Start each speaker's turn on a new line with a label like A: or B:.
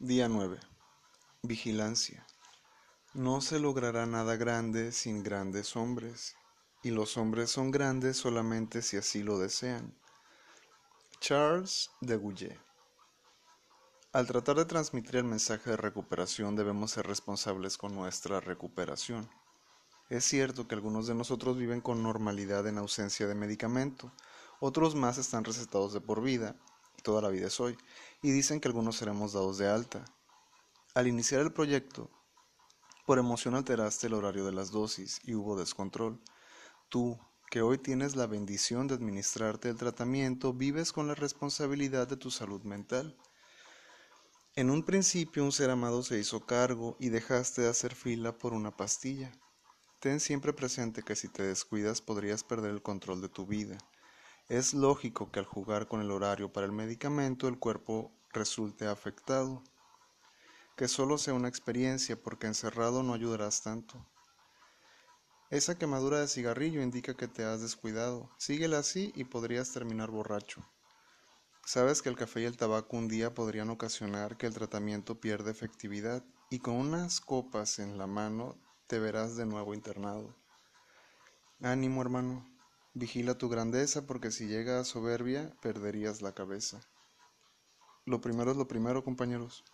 A: Día 9. Vigilancia. No se logrará nada grande sin grandes hombres, y los hombres son grandes solamente si así lo desean. Charles de Goulet. Al tratar de transmitir el mensaje de recuperación debemos ser responsables con nuestra recuperación. Es cierto que algunos de nosotros viven con normalidad en ausencia de medicamento, otros más están recetados de por vida, toda la vida es hoy, y dicen que algunos seremos dados de alta. Al iniciar el proyecto, por emoción alteraste el horario de las dosis y hubo descontrol. Tú, que hoy tienes la bendición de administrarte el tratamiento, vives con la responsabilidad de tu salud mental. En un principio un ser amado se hizo cargo y dejaste de hacer fila por una pastilla. Ten siempre presente que si te descuidas podrías perder el control de tu vida. Es lógico que al jugar con el horario para el medicamento el cuerpo resulte afectado. Que solo sea una experiencia porque encerrado no ayudarás tanto. Esa quemadura de cigarrillo indica que te has descuidado. Síguela así y podrías terminar borracho. Sabes que el café y el tabaco un día podrían ocasionar que el tratamiento pierda efectividad y con unas copas en la mano te verás de nuevo internado. Ánimo, hermano, vigila tu grandeza porque si llega a soberbia perderías la cabeza. Lo primero es lo primero, compañeros.